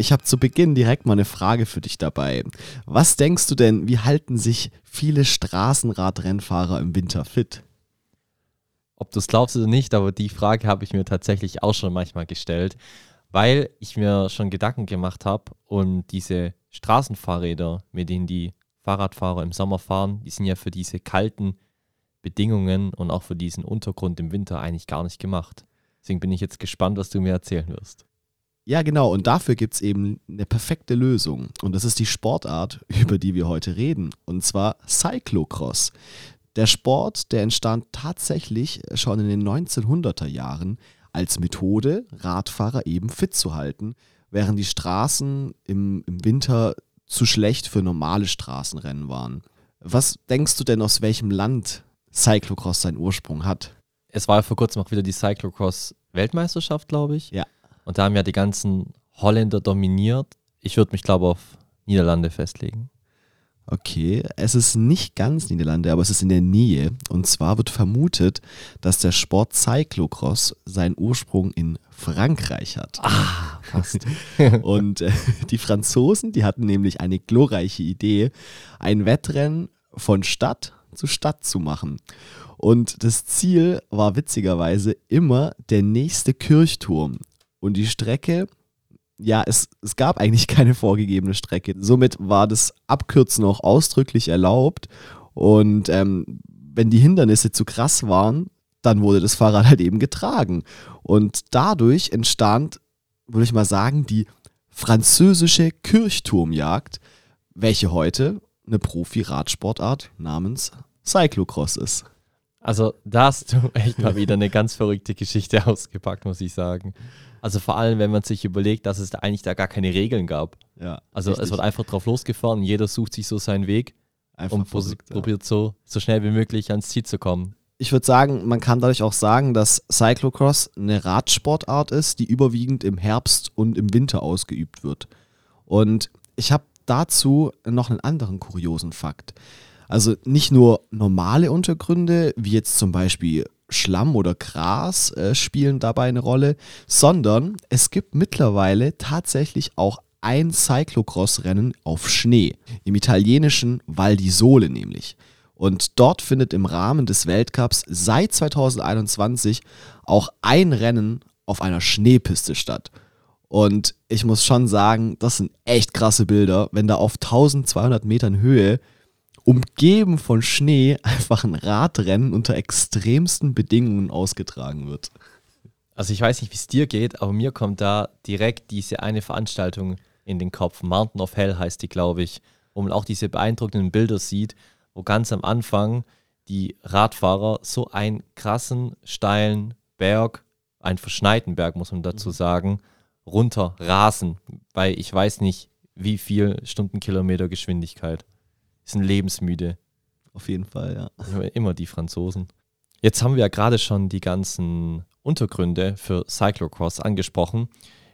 Ich habe zu Beginn direkt mal eine Frage für dich dabei. Was denkst du denn, wie halten sich viele Straßenradrennfahrer im Winter fit? Ob du es glaubst oder nicht, aber die Frage habe ich mir tatsächlich auch schon manchmal gestellt, weil ich mir schon Gedanken gemacht habe und diese Straßenfahrräder, mit denen die Fahrradfahrer im Sommer fahren, die sind ja für diese kalten Bedingungen und auch für diesen Untergrund im Winter eigentlich gar nicht gemacht. Deswegen bin ich jetzt gespannt, was du mir erzählen wirst. Ja, genau. Und dafür gibt es eben eine perfekte Lösung. Und das ist die Sportart, über die wir heute reden. Und zwar Cyclocross. Der Sport, der entstand tatsächlich schon in den 1900er Jahren als Methode, Radfahrer eben fit zu halten, während die Straßen im, im Winter zu schlecht für normale Straßenrennen waren. Was denkst du denn, aus welchem Land Cyclocross seinen Ursprung hat? Es war ja vor kurzem auch wieder die Cyclocross-Weltmeisterschaft, glaube ich. Ja. Und da haben ja die ganzen Holländer dominiert. Ich würde mich, glaube ich, auf Niederlande festlegen. Okay, es ist nicht ganz Niederlande, aber es ist in der Nähe. Und zwar wird vermutet, dass der Sport Cyclocross seinen Ursprung in Frankreich hat. Ah, fast. Und äh, die Franzosen, die hatten nämlich eine glorreiche Idee, ein Wettrennen von Stadt zu Stadt zu machen. Und das Ziel war witzigerweise immer der nächste Kirchturm. Und die Strecke, ja, es, es gab eigentlich keine vorgegebene Strecke. Somit war das Abkürzen auch ausdrücklich erlaubt. Und ähm, wenn die Hindernisse zu krass waren, dann wurde das Fahrrad halt eben getragen. Und dadurch entstand, würde ich mal sagen, die französische Kirchturmjagd, welche heute eine Profi-Radsportart namens Cyclocross ist. Also da hast du echt mal wieder eine ganz verrückte Geschichte ausgepackt, muss ich sagen. Also vor allem, wenn man sich überlegt, dass es da eigentlich da gar keine Regeln gab. Ja, also richtig. es wird einfach drauf losgefahren, jeder sucht sich so seinen Weg einfach und verrückt, ja. probiert so, so schnell wie möglich ans Ziel zu kommen. Ich würde sagen, man kann dadurch auch sagen, dass Cyclocross eine Radsportart ist, die überwiegend im Herbst und im Winter ausgeübt wird. Und ich habe dazu noch einen anderen kuriosen Fakt. Also nicht nur normale Untergründe, wie jetzt zum Beispiel Schlamm oder Gras äh, spielen dabei eine Rolle, sondern es gibt mittlerweile tatsächlich auch ein Cyclocross-Rennen auf Schnee, im italienischen Val di Sole nämlich. Und dort findet im Rahmen des Weltcups seit 2021 auch ein Rennen auf einer Schneepiste statt. Und ich muss schon sagen, das sind echt krasse Bilder, wenn da auf 1200 Metern Höhe umgeben von Schnee einfach ein Radrennen unter extremsten Bedingungen ausgetragen wird. Also ich weiß nicht, wie es dir geht, aber mir kommt da direkt diese eine Veranstaltung in den Kopf. Mountain of Hell heißt die, glaube ich, wo man auch diese beeindruckenden Bilder sieht, wo ganz am Anfang die Radfahrer so einen krassen, steilen Berg, einen verschneiten Berg, muss man dazu sagen, runter rasen bei ich weiß nicht wie viel Stundenkilometer Geschwindigkeit sind lebensmüde. Auf jeden Fall, ja. Immer die Franzosen. Jetzt haben wir ja gerade schon die ganzen Untergründe für Cyclocross angesprochen.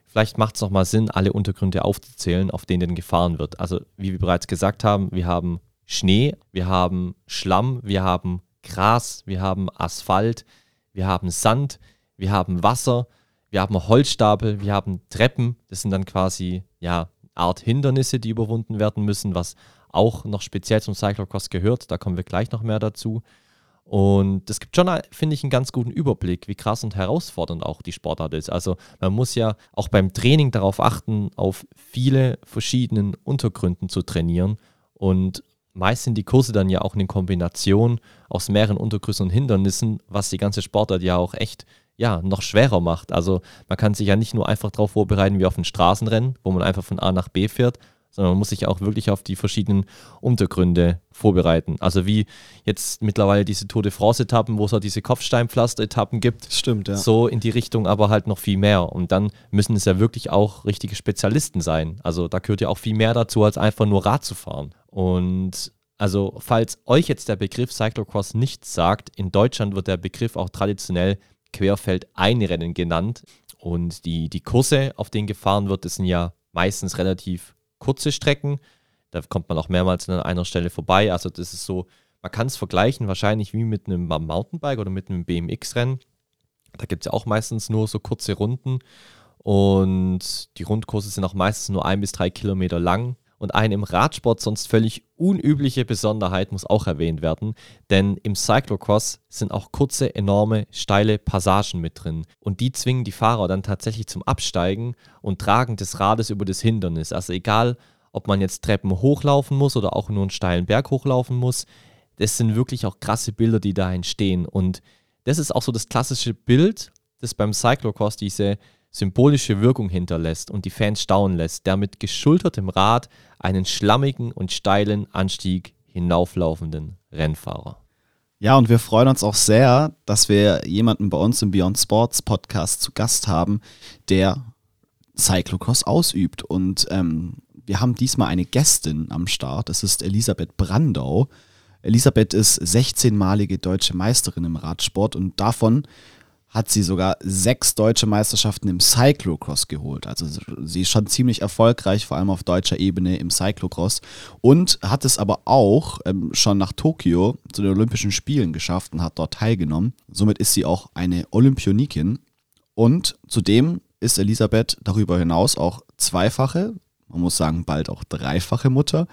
Vielleicht macht es noch mal Sinn, alle Untergründe aufzuzählen, auf denen gefahren wird. Also, wie wir bereits gesagt haben, wir haben Schnee, wir haben Schlamm, wir haben Gras, wir haben Asphalt, wir haben Sand, wir haben Wasser, wir haben Holzstapel, wir haben Treppen. Das sind dann quasi ja Art Hindernisse, die überwunden werden müssen, was auch noch speziell zum Cyclocross gehört. Da kommen wir gleich noch mehr dazu. Und das gibt schon, finde ich, einen ganz guten Überblick, wie krass und herausfordernd auch die Sportart ist. Also man muss ja auch beim Training darauf achten, auf viele verschiedenen Untergründen zu trainieren. Und meist sind die Kurse dann ja auch eine Kombination aus mehreren Untergrüßen und Hindernissen, was die ganze Sportart ja auch echt ja, noch schwerer macht. Also man kann sich ja nicht nur einfach darauf vorbereiten wie auf ein Straßenrennen, wo man einfach von A nach B fährt, sondern man muss sich auch wirklich auf die verschiedenen Untergründe vorbereiten. Also wie jetzt mittlerweile diese Tour de France-Etappen, wo es auch diese Kopfsteinpflaster-Etappen gibt. Stimmt, ja. So in die Richtung, aber halt noch viel mehr. Und dann müssen es ja wirklich auch richtige Spezialisten sein. Also da gehört ja auch viel mehr dazu, als einfach nur Rad zu fahren. Und also falls euch jetzt der Begriff Cyclocross nichts sagt, in Deutschland wird der Begriff auch traditionell Querfeld-Einrennen genannt. Und die, die Kurse, auf denen gefahren wird, das sind ja meistens relativ kurze Strecken. Da kommt man auch mehrmals an einer Stelle vorbei. Also das ist so, man kann es vergleichen wahrscheinlich wie mit einem Mountainbike oder mit einem BMX-Rennen. Da gibt es ja auch meistens nur so kurze Runden. Und die Rundkurse sind auch meistens nur ein bis drei Kilometer lang. Und eine im Radsport sonst völlig unübliche Besonderheit muss auch erwähnt werden, denn im Cyclocross sind auch kurze, enorme, steile Passagen mit drin. Und die zwingen die Fahrer dann tatsächlich zum Absteigen und Tragen des Rades über das Hindernis. Also egal, ob man jetzt Treppen hochlaufen muss oder auch nur einen steilen Berg hochlaufen muss, das sind wirklich auch krasse Bilder, die da entstehen. Und das ist auch so das klassische Bild, das beim Cyclocross diese symbolische Wirkung hinterlässt und die Fans staunen lässt, der mit geschultertem Rad einen schlammigen und steilen Anstieg hinauflaufenden Rennfahrer. Ja, und wir freuen uns auch sehr, dass wir jemanden bei uns im Beyond Sports Podcast zu Gast haben, der Cyclocross ausübt. Und ähm, wir haben diesmal eine Gästin am Start. Es ist Elisabeth Brandau. Elisabeth ist 16-malige deutsche Meisterin im Radsport und davon hat sie sogar sechs deutsche Meisterschaften im Cyclocross geholt. Also sie ist schon ziemlich erfolgreich, vor allem auf deutscher Ebene im Cyclocross. Und hat es aber auch ähm, schon nach Tokio zu den Olympischen Spielen geschafft und hat dort teilgenommen. Somit ist sie auch eine Olympionikin. Und zudem ist Elisabeth darüber hinaus auch zweifache, man muss sagen bald auch dreifache Mutter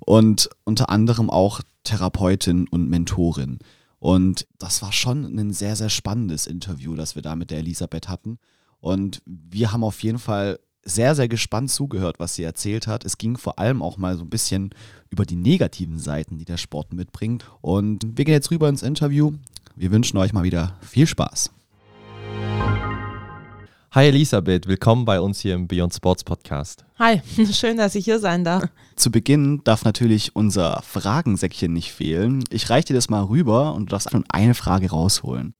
und unter anderem auch Therapeutin und Mentorin. Und das war schon ein sehr, sehr spannendes Interview, das wir da mit der Elisabeth hatten. Und wir haben auf jeden Fall sehr, sehr gespannt zugehört, was sie erzählt hat. Es ging vor allem auch mal so ein bisschen über die negativen Seiten, die der Sport mitbringt. Und wir gehen jetzt rüber ins Interview. Wir wünschen euch mal wieder viel Spaß. Hi Elisabeth, willkommen bei uns hier im Beyond Sports Podcast. Hi, schön, dass ich hier sein darf. Zu Beginn darf natürlich unser Fragensäckchen nicht fehlen. Ich reiche dir das mal rüber und du darfst schon eine Frage rausholen.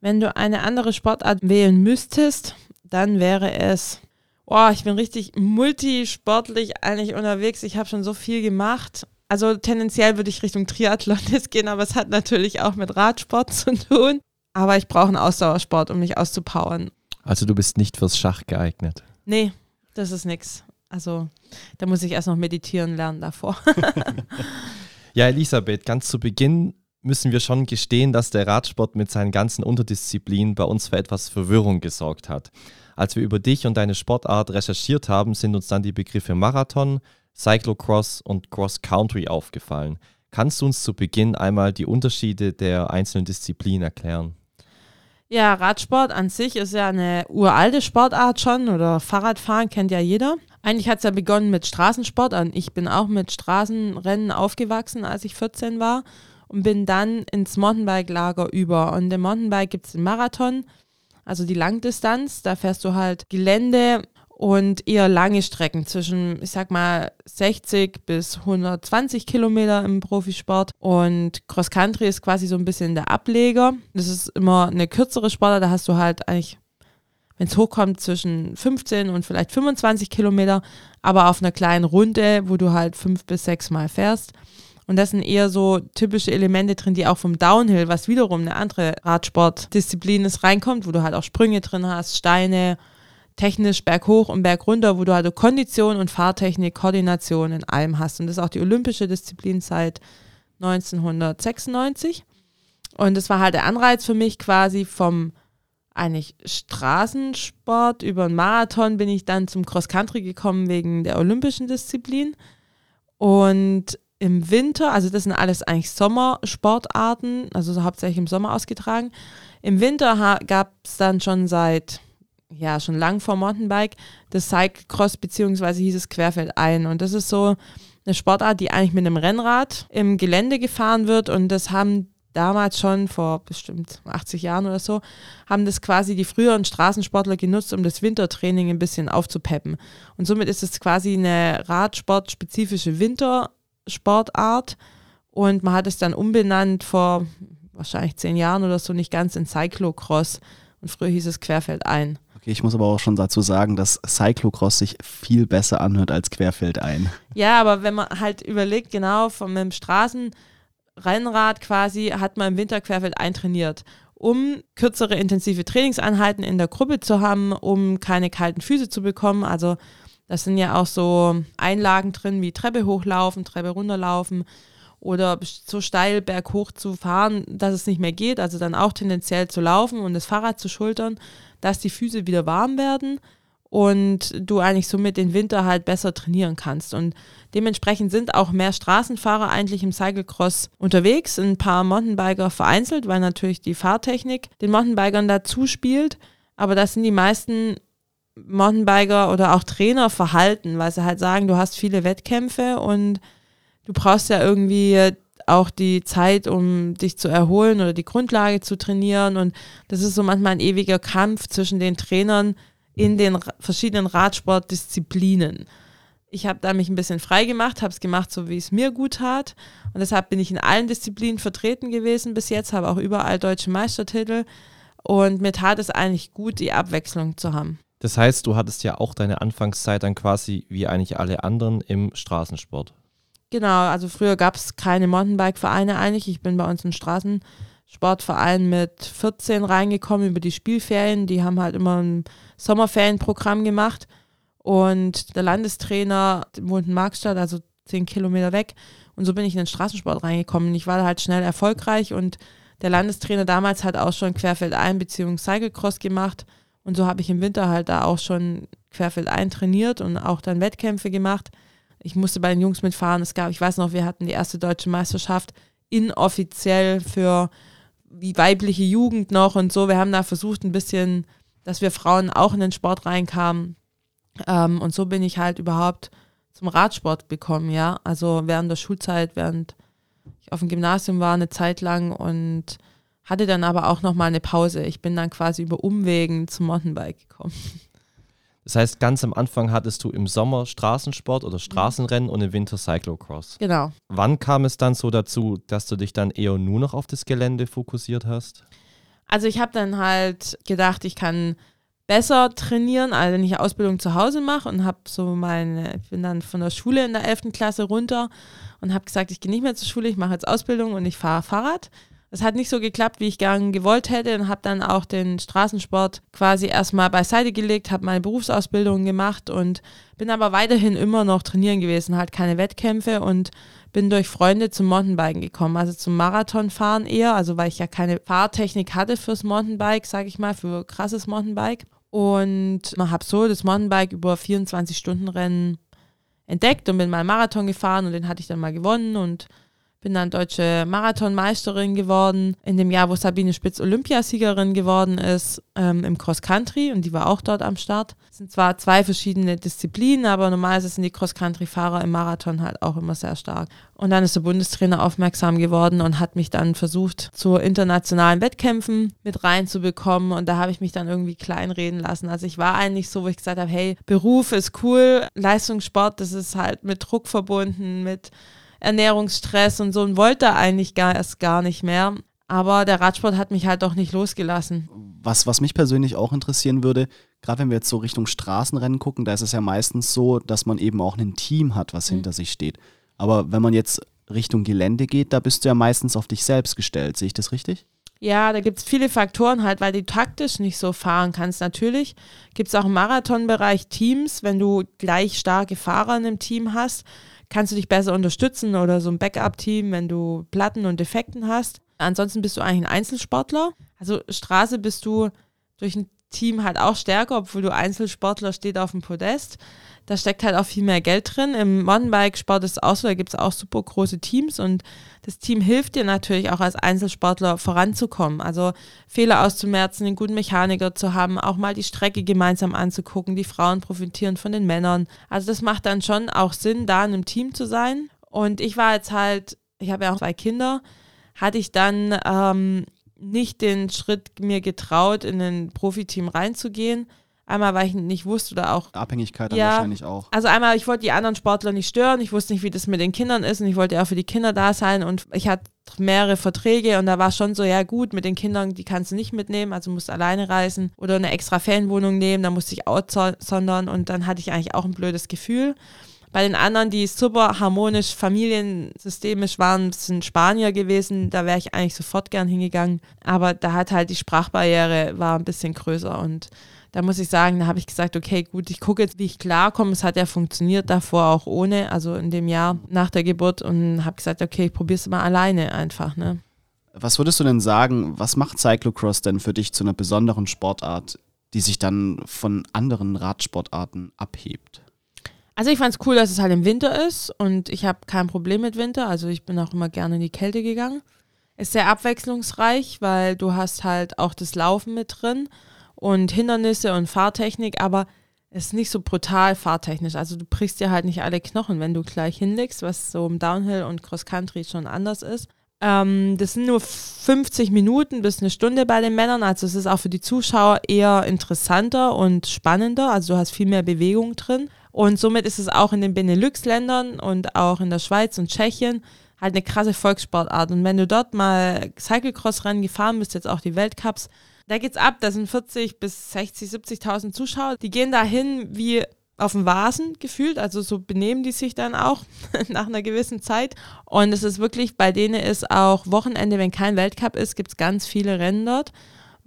Wenn du eine andere Sportart wählen müsstest, dann wäre es, oh, ich bin richtig multisportlich eigentlich unterwegs. Ich habe schon so viel gemacht. Also tendenziell würde ich Richtung Triathlon jetzt gehen, aber es hat natürlich auch mit Radsport zu tun. Aber ich brauche einen Ausdauersport, um mich auszupowern. Also du bist nicht fürs Schach geeignet. Nee, das ist nichts. Also da muss ich erst noch meditieren lernen davor. ja, Elisabeth, ganz zu Beginn müssen wir schon gestehen, dass der Radsport mit seinen ganzen Unterdisziplinen bei uns für etwas Verwirrung gesorgt hat. Als wir über dich und deine Sportart recherchiert haben, sind uns dann die Begriffe Marathon, Cyclocross und Cross Country aufgefallen. Kannst du uns zu Beginn einmal die Unterschiede der einzelnen Disziplinen erklären? Ja, Radsport an sich ist ja eine uralte Sportart schon oder Fahrradfahren kennt ja jeder. Eigentlich hat es ja begonnen mit Straßensport und ich bin auch mit Straßenrennen aufgewachsen, als ich 14 war und bin dann ins Mountainbike-Lager über. Und im Mountainbike gibt es den Marathon, also die Langdistanz. Da fährst du halt Gelände und eher lange Strecken zwischen, ich sag mal, 60 bis 120 Kilometer im Profisport. Und Cross Country ist quasi so ein bisschen der Ableger. Das ist immer eine kürzere Sportart, da hast du halt eigentlich, wenn es hochkommt, zwischen 15 und vielleicht 25 Kilometer, aber auf einer kleinen Runde, wo du halt fünf bis sechs Mal fährst. Und das sind eher so typische Elemente drin, die auch vom Downhill, was wiederum eine andere Radsportdisziplin ist, reinkommt, wo du halt auch Sprünge drin hast, Steine, technisch berghoch und bergunter, wo du halt Kondition und Fahrtechnik, Koordination in allem hast. Und das ist auch die olympische Disziplin seit 1996. Und das war halt der Anreiz für mich quasi vom eigentlich Straßensport über einen Marathon bin ich dann zum Cross-Country gekommen wegen der olympischen Disziplin. Und im Winter, also das sind alles eigentlich Sommersportarten, also so hauptsächlich im Sommer ausgetragen. Im Winter gab es dann schon seit ja schon lang vor Mountainbike das Cyclocross beziehungsweise hieß es Querfeld ein und das ist so eine Sportart, die eigentlich mit einem Rennrad im Gelände gefahren wird und das haben damals schon vor bestimmt 80 Jahren oder so, haben das quasi die früheren Straßensportler genutzt, um das Wintertraining ein bisschen aufzupeppen. Und somit ist es quasi eine Radsport-spezifische Wintersportart und man hat es dann umbenannt vor wahrscheinlich zehn Jahren oder so nicht ganz in Cyclocross und früher hieß es Querfeld ein. Ich muss aber auch schon dazu sagen, dass Cyclocross sich viel besser anhört als Querfeldein. Ja, aber wenn man halt überlegt, genau, von einem Straßenrennrad quasi hat man im Winter Querfeldein trainiert, um kürzere intensive Trainingseinheiten in der Gruppe zu haben, um keine kalten Füße zu bekommen. Also das sind ja auch so Einlagen drin wie Treppe hochlaufen, Treppe runterlaufen. Oder so steil berghoch zu fahren, dass es nicht mehr geht, also dann auch tendenziell zu laufen und das Fahrrad zu schultern, dass die Füße wieder warm werden und du eigentlich somit den Winter halt besser trainieren kannst. Und dementsprechend sind auch mehr Straßenfahrer eigentlich im Cyclecross unterwegs, ein paar Mountainbiker vereinzelt, weil natürlich die Fahrtechnik den Mountainbikern dazu spielt. Aber das sind die meisten Mountainbiker oder auch Trainer verhalten, weil sie halt sagen, du hast viele Wettkämpfe und du brauchst ja irgendwie auch die Zeit, um dich zu erholen oder die Grundlage zu trainieren. Und das ist so manchmal ein ewiger Kampf zwischen den Trainern in den verschiedenen Radsportdisziplinen. Ich habe da mich ein bisschen frei gemacht, habe es gemacht, so wie es mir gut tat. Und deshalb bin ich in allen Disziplinen vertreten gewesen bis jetzt, habe auch überall deutsche Meistertitel. Und mir tat es eigentlich gut, die Abwechslung zu haben. Das heißt, du hattest ja auch deine Anfangszeit dann quasi wie eigentlich alle anderen im Straßensport. Genau, also früher gab es keine Mountainbike-Vereine eigentlich. Ich bin bei uns im Straßensportverein mit 14 reingekommen über die Spielferien. Die haben halt immer ein Sommerferienprogramm gemacht. Und der Landestrainer wohnt in Markstadt, also 10 Kilometer weg. Und so bin ich in den Straßensport reingekommen. Ich war halt schnell erfolgreich und der Landestrainer damals hat auch schon Querfeldein bzw. Cyclecross gemacht. Und so habe ich im Winter halt da auch schon Querfeldein trainiert und auch dann Wettkämpfe gemacht. Ich musste bei den Jungs mitfahren. Es gab, ich weiß noch, wir hatten die erste deutsche Meisterschaft inoffiziell für die weibliche Jugend noch und so. Wir haben da versucht, ein bisschen, dass wir Frauen auch in den Sport reinkamen. Ähm, und so bin ich halt überhaupt zum Radsport gekommen, ja. Also während der Schulzeit, während ich auf dem Gymnasium war, eine Zeit lang und hatte dann aber auch nochmal eine Pause. Ich bin dann quasi über Umwegen zum Mountainbike gekommen. Das heißt, ganz am Anfang hattest du im Sommer Straßensport oder Straßenrennen und im Winter Cyclocross. Genau. Wann kam es dann so dazu, dass du dich dann eher nur noch auf das Gelände fokussiert hast? Also ich habe dann halt gedacht, ich kann besser trainieren, als wenn ich Ausbildung zu Hause mache und habe so meine, ich bin dann von der Schule in der 11. Klasse runter und habe gesagt, ich gehe nicht mehr zur Schule, ich mache jetzt Ausbildung und ich fahre Fahrrad. Das hat nicht so geklappt, wie ich gern gewollt hätte und habe dann auch den Straßensport quasi erstmal beiseite gelegt, habe meine Berufsausbildung gemacht und bin aber weiterhin immer noch trainieren gewesen, halt keine Wettkämpfe und bin durch Freunde zum Mountainbiken gekommen, also zum Marathonfahren eher, also weil ich ja keine Fahrtechnik hatte fürs Mountainbike, sage ich mal, für krasses Mountainbike. Und habe so das Mountainbike über 24-Stunden-Rennen entdeckt und bin mal einen Marathon gefahren und den hatte ich dann mal gewonnen und bin dann deutsche Marathonmeisterin geworden. In dem Jahr, wo Sabine Spitz Olympiasiegerin geworden ist, ähm, im Cross Country und die war auch dort am Start. Es sind zwar zwei verschiedene Disziplinen, aber normalerweise sind die Cross Country-Fahrer im Marathon halt auch immer sehr stark. Und dann ist der Bundestrainer aufmerksam geworden und hat mich dann versucht, zu internationalen Wettkämpfen mit reinzubekommen. Und da habe ich mich dann irgendwie kleinreden lassen. Also ich war eigentlich so, wo ich gesagt habe, hey, Beruf ist cool, Leistungssport, das ist halt mit Druck verbunden, mit Ernährungsstress und so und wollte eigentlich gar, erst gar nicht mehr. Aber der Radsport hat mich halt doch nicht losgelassen. Was, was mich persönlich auch interessieren würde, gerade wenn wir jetzt so Richtung Straßenrennen gucken, da ist es ja meistens so, dass man eben auch ein Team hat, was mhm. hinter sich steht. Aber wenn man jetzt Richtung Gelände geht, da bist du ja meistens auf dich selbst gestellt. Sehe ich das richtig? Ja, da gibt es viele Faktoren halt, weil du taktisch nicht so fahren kannst. Natürlich gibt es auch im Marathonbereich Teams, wenn du gleich starke Fahrer in einem Team hast, kannst du dich besser unterstützen oder so ein Backup-Team, wenn du Platten und Defekten hast. Ansonsten bist du eigentlich ein Einzelsportler. Also Straße bist du durch ein Team halt auch stärker, obwohl du Einzelsportler steht auf dem Podest. Da steckt halt auch viel mehr Geld drin. Im Mountainbike-Sport ist es auch so, da gibt es auch super große Teams und das Team hilft dir natürlich auch als Einzelsportler voranzukommen. Also Fehler auszumerzen, den guten Mechaniker zu haben, auch mal die Strecke gemeinsam anzugucken. Die Frauen profitieren von den Männern. Also das macht dann schon auch Sinn, da in einem Team zu sein. Und ich war jetzt halt, ich habe ja auch zwei Kinder, hatte ich dann ähm, nicht den Schritt mir getraut, in ein Profiteam reinzugehen Einmal, weil ich nicht wusste oder auch. Abhängigkeit dann ja, wahrscheinlich auch. Also einmal, ich wollte die anderen Sportler nicht stören. Ich wusste nicht, wie das mit den Kindern ist und ich wollte auch für die Kinder da sein und ich hatte mehrere Verträge und da war schon so, ja gut, mit den Kindern, die kannst du nicht mitnehmen, also musst du alleine reisen oder eine extra Ferienwohnung nehmen, da musste ich outsondern und dann hatte ich eigentlich auch ein blödes Gefühl. Bei den anderen, die super harmonisch, familiensystemisch waren, sind Spanier gewesen, da wäre ich eigentlich sofort gern hingegangen. Aber da hat halt die Sprachbarriere war ein bisschen größer und da muss ich sagen, da habe ich gesagt, okay, gut, ich gucke jetzt, wie ich klarkomme. Es hat ja funktioniert davor auch ohne, also in dem Jahr nach der Geburt und habe gesagt, okay, ich probiere es mal alleine einfach. Ne? Was würdest du denn sagen, was macht Cyclocross denn für dich zu einer besonderen Sportart, die sich dann von anderen Radsportarten abhebt? Also ich fand es cool, dass es halt im Winter ist und ich habe kein Problem mit Winter. Also ich bin auch immer gerne in die Kälte gegangen. Ist sehr abwechslungsreich, weil du hast halt auch das Laufen mit drin und Hindernisse und Fahrtechnik, aber es ist nicht so brutal fahrtechnisch. Also du brichst dir halt nicht alle Knochen, wenn du gleich hinlegst, was so im Downhill und Cross Country schon anders ist. Ähm, das sind nur 50 Minuten bis eine Stunde bei den Männern. Also es ist auch für die Zuschauer eher interessanter und spannender. Also du hast viel mehr Bewegung drin. Und somit ist es auch in den Benelux-Ländern und auch in der Schweiz und Tschechien halt eine krasse Volkssportart. Und wenn du dort mal Cyclecross-Rennen gefahren bist, jetzt auch die Weltcups, da geht's ab. Da sind 40 bis 60, 70.000 Zuschauer. Die gehen dahin wie auf dem Vasen gefühlt, also so benehmen die sich dann auch nach einer gewissen Zeit. Und es ist wirklich, bei denen ist auch Wochenende, wenn kein Weltcup ist, gibt es ganz viele Rennen dort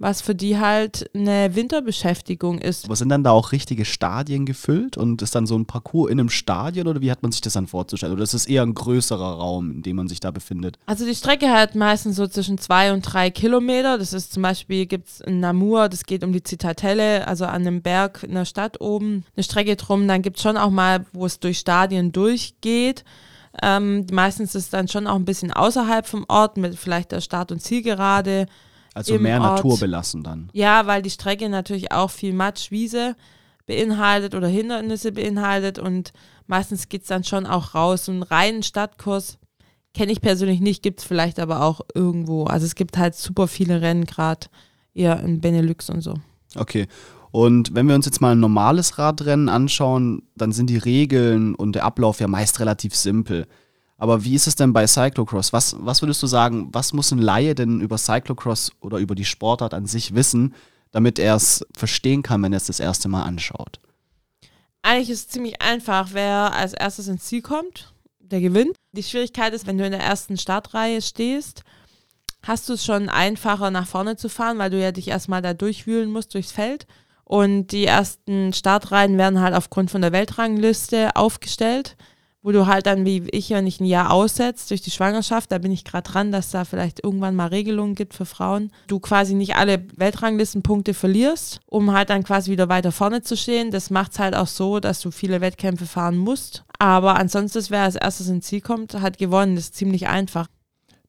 was für die halt eine Winterbeschäftigung ist. Aber sind dann da auch richtige Stadien gefüllt und ist dann so ein Parcours in einem Stadion oder wie hat man sich das dann vorzustellen? Oder ist es eher ein größerer Raum, in dem man sich da befindet? Also die Strecke hat meistens so zwischen zwei und drei Kilometer. Das ist zum Beispiel, gibt es in Namur, das geht um die Zitadelle, also an einem Berg in der Stadt oben, eine Strecke drum. Dann gibt es schon auch mal, wo es durch Stadien durchgeht. Ähm, meistens ist es dann schon auch ein bisschen außerhalb vom Ort mit vielleicht der Start- und Zielgerade. Also mehr Ort. Natur belassen dann. Ja, weil die Strecke natürlich auch viel Matsch, Wiese beinhaltet oder Hindernisse beinhaltet und meistens geht es dann schon auch raus. So einen reinen Stadtkurs kenne ich persönlich nicht, gibt es vielleicht aber auch irgendwo. Also es gibt halt super viele Rennen, gerade eher in Benelux und so. Okay. Und wenn wir uns jetzt mal ein normales Radrennen anschauen, dann sind die Regeln und der Ablauf ja meist relativ simpel. Aber wie ist es denn bei Cyclocross? Was, was würdest du sagen, was muss ein Laie denn über Cyclocross oder über die Sportart an sich wissen, damit er es verstehen kann, wenn er es das erste Mal anschaut? Eigentlich ist es ziemlich einfach. Wer als erstes ins Ziel kommt, der gewinnt. Die Schwierigkeit ist, wenn du in der ersten Startreihe stehst, hast du es schon einfacher nach vorne zu fahren, weil du ja dich erstmal da durchwühlen musst durchs Feld. Und die ersten Startreihen werden halt aufgrund von der Weltrangliste aufgestellt wo du halt dann wie ich, wenn ich ein Jahr aussetzt durch die Schwangerschaft, da bin ich gerade dran, dass da vielleicht irgendwann mal Regelungen gibt für Frauen, du quasi nicht alle Weltranglistenpunkte verlierst, um halt dann quasi wieder weiter vorne zu stehen. Das macht es halt auch so, dass du viele Wettkämpfe fahren musst. Aber ansonsten, wer als erstes ins Ziel kommt, hat gewonnen. Das ist ziemlich einfach.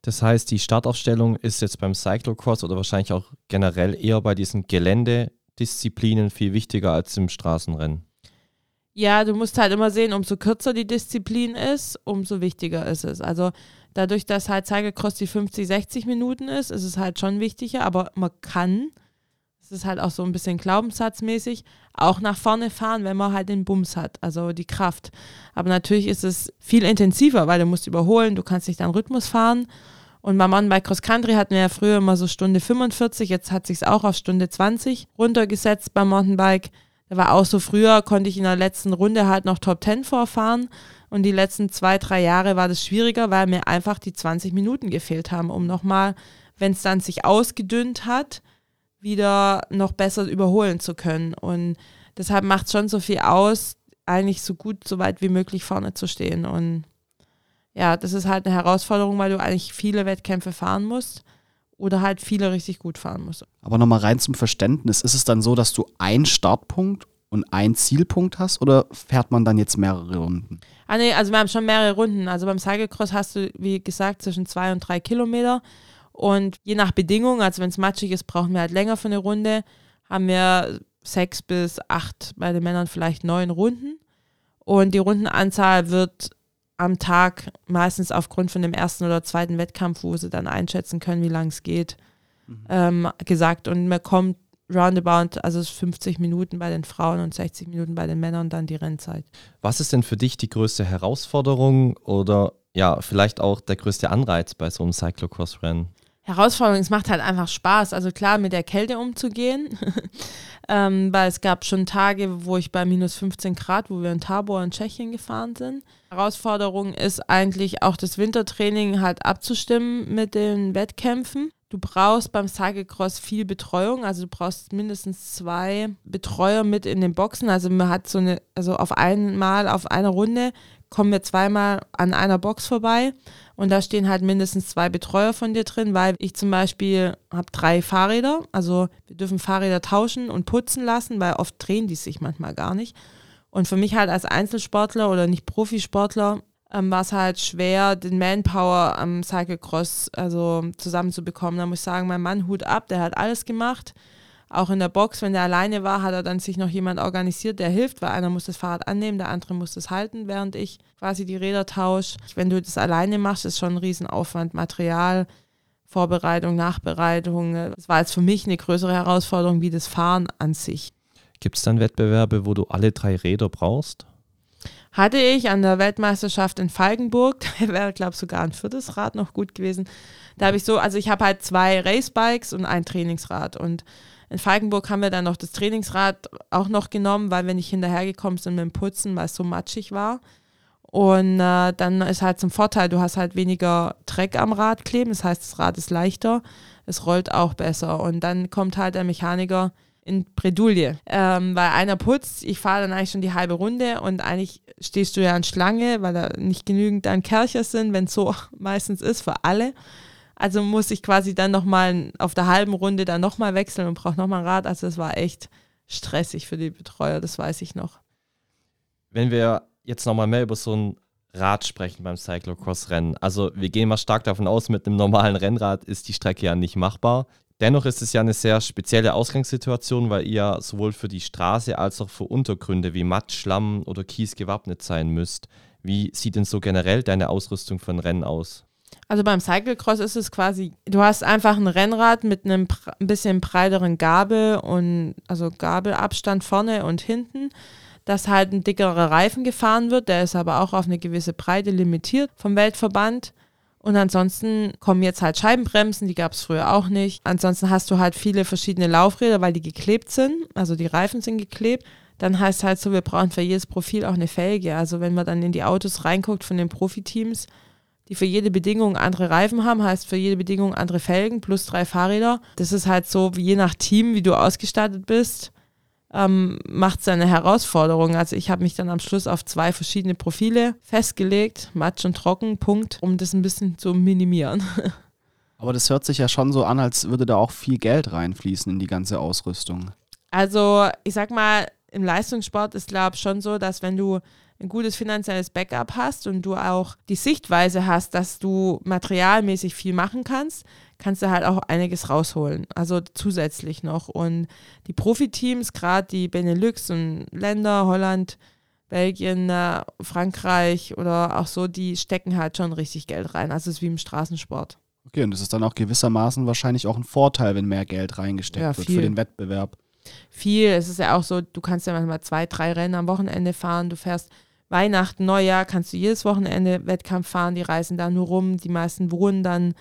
Das heißt, die Startaufstellung ist jetzt beim Cyclocross oder wahrscheinlich auch generell eher bei diesen Geländedisziplinen viel wichtiger als im Straßenrennen. Ja, du musst halt immer sehen, umso kürzer die Disziplin ist, umso wichtiger ist es. Also dadurch, dass halt Cyclecross die 50, 60 Minuten ist, ist es halt schon wichtiger, aber man kann, es ist halt auch so ein bisschen glaubenssatzmäßig, auch nach vorne fahren, wenn man halt den Bums hat, also die Kraft. Aber natürlich ist es viel intensiver, weil du musst überholen, du kannst nicht dann Rhythmus fahren. Und beim Mountainbike Cross Country hatten wir ja früher immer so Stunde 45, jetzt hat sich auch auf Stunde 20 runtergesetzt beim Mountainbike. Da war auch so früher, konnte ich in der letzten Runde halt noch Top 10 vorfahren. Und die letzten zwei, drei Jahre war das schwieriger, weil mir einfach die 20 Minuten gefehlt haben, um nochmal, wenn es dann sich ausgedünnt hat, wieder noch besser überholen zu können. Und deshalb macht es schon so viel aus, eigentlich so gut, so weit wie möglich vorne zu stehen. Und ja, das ist halt eine Herausforderung, weil du eigentlich viele Wettkämpfe fahren musst oder halt viele richtig gut fahren muss. Aber nochmal rein zum Verständnis, ist es dann so, dass du einen Startpunkt und einen Zielpunkt hast oder fährt man dann jetzt mehrere Runden? Ah, nee, also wir haben schon mehrere Runden. Also beim Cyclecross hast du, wie gesagt, zwischen zwei und drei Kilometer. Und je nach Bedingungen, also wenn es matschig ist, brauchen wir halt länger für eine Runde, haben wir sechs bis acht, bei den Männern vielleicht neun Runden. Und die Rundenanzahl wird am Tag, meistens aufgrund von dem ersten oder zweiten Wettkampf, wo sie dann einschätzen können, wie lange es geht, mhm. ähm, gesagt. Und man kommt roundabout, also 50 Minuten bei den Frauen und 60 Minuten bei den Männern dann die Rennzeit. Was ist denn für dich die größte Herausforderung oder ja, vielleicht auch der größte Anreiz bei so einem Cyclocross-Rennen? Herausforderung, es macht halt einfach Spaß. Also klar, mit der Kälte umzugehen, ähm, weil es gab schon Tage, wo ich bei minus 15 Grad, wo wir in Tabor in Tschechien gefahren sind. Herausforderung ist eigentlich auch das Wintertraining halt abzustimmen mit den Wettkämpfen. Du brauchst beim Cyclecross viel Betreuung, also du brauchst mindestens zwei Betreuer mit in den Boxen. Also man hat so eine, also auf einmal, auf einer Runde kommen wir zweimal an einer Box vorbei und da stehen halt mindestens zwei Betreuer von dir drin, weil ich zum Beispiel habe drei Fahrräder, also wir dürfen Fahrräder tauschen und putzen lassen, weil oft drehen die sich manchmal gar nicht. Und für mich halt als Einzelsportler oder nicht Profisportler ähm, war es halt schwer, den Manpower am Cyclecross also zusammenzubekommen. Da muss ich sagen, mein Mann Hut ab, der hat alles gemacht. Auch in der Box, wenn der alleine war, hat er dann sich noch jemand organisiert, der hilft, weil einer muss das Fahrrad annehmen, der andere muss das halten, während ich quasi die Räder tausche. Wenn du das alleine machst, ist schon ein Riesenaufwand. Material, Vorbereitung, Nachbereitung. Das war jetzt für mich eine größere Herausforderung wie das Fahren an sich. Gibt es dann Wettbewerbe, wo du alle drei Räder brauchst? hatte ich an der Weltmeisterschaft in Falkenburg, da wäre, glaube ich, sogar ein viertes Rad noch gut gewesen. Da habe ich so, also ich habe halt zwei Racebikes und ein Trainingsrad und in Falkenburg haben wir dann noch das Trainingsrad auch noch genommen, weil wir nicht hinterhergekommen sind mit dem Putzen, weil es so matschig war. Und äh, dann ist halt zum Vorteil, du hast halt weniger Dreck am Rad kleben, das heißt, das Rad ist leichter, es rollt auch besser. Und dann kommt halt der Mechaniker in Bredouille, ähm, weil einer putzt, ich fahre dann eigentlich schon die halbe Runde und eigentlich stehst du ja an Schlange, weil da nicht genügend an Kercher sind, wenn es so meistens ist für alle. Also muss ich quasi dann nochmal auf der halben Runde dann nochmal wechseln und brauche nochmal ein Rad. Also es war echt stressig für die Betreuer, das weiß ich noch. Wenn wir jetzt nochmal mehr über so ein Rad sprechen beim Cyclocross-Rennen. Also wir gehen mal stark davon aus, mit einem normalen Rennrad ist die Strecke ja nicht machbar. Dennoch ist es ja eine sehr spezielle Ausgangssituation, weil ihr sowohl für die Straße als auch für Untergründe wie Matt, Schlamm oder Kies gewappnet sein müsst. Wie sieht denn so generell deine Ausrüstung für ein Rennen aus? Also beim Cyclecross ist es quasi, du hast einfach ein Rennrad mit einem ein bisschen breiteren Gabel und also Gabelabstand vorne und hinten, dass halt ein dickerer Reifen gefahren wird, der ist aber auch auf eine gewisse Breite limitiert vom Weltverband. Und ansonsten kommen jetzt halt Scheibenbremsen, die gab es früher auch nicht. Ansonsten hast du halt viele verschiedene Laufräder, weil die geklebt sind, also die Reifen sind geklebt. Dann heißt halt so, wir brauchen für jedes Profil auch eine Felge. Also wenn man dann in die Autos reinguckt von den Profiteams, die für jede Bedingung andere Reifen haben, heißt für jede Bedingung andere Felgen plus drei Fahrräder. Das ist halt so, je nach Team, wie du ausgestattet bist ähm, macht es eine Herausforderung. Also ich habe mich dann am Schluss auf zwei verschiedene Profile festgelegt, Matsch und Trocken, Punkt, um das ein bisschen zu minimieren. Aber das hört sich ja schon so an, als würde da auch viel Geld reinfließen in die ganze Ausrüstung. Also ich sag mal, im Leistungssport ist glaube ich schon so, dass wenn du ein gutes finanzielles Backup hast und du auch die Sichtweise hast, dass du materialmäßig viel machen kannst, kannst du halt auch einiges rausholen. Also zusätzlich noch. Und die Profiteams, gerade die Benelux und Länder, Holland, Belgien, äh, Frankreich oder auch so, die stecken halt schon richtig Geld rein. Also es ist wie im Straßensport. Okay, und das ist dann auch gewissermaßen wahrscheinlich auch ein Vorteil, wenn mehr Geld reingesteckt ja, wird für den Wettbewerb. Viel. Es ist ja auch so, du kannst ja manchmal zwei, drei Rennen am Wochenende fahren. Du fährst Weihnachten, Neujahr, kannst du jedes Wochenende Wettkampf fahren. Die reisen da nur rum. Die meisten wohnen dann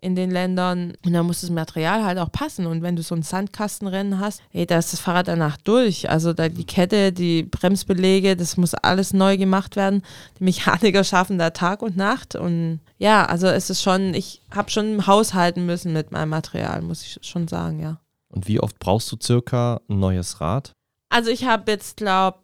in den Ländern. Und da muss das Material halt auch passen. Und wenn du so ein Sandkastenrennen hast, ey, da ist das Fahrrad danach durch. Also da die Kette, die Bremsbelege, das muss alles neu gemacht werden. Die Mechaniker schaffen da Tag und Nacht. Und ja, also es ist schon, ich habe schon haushalten müssen mit meinem Material, muss ich schon sagen, ja. Und wie oft brauchst du circa ein neues Rad? Also ich habe jetzt, glaube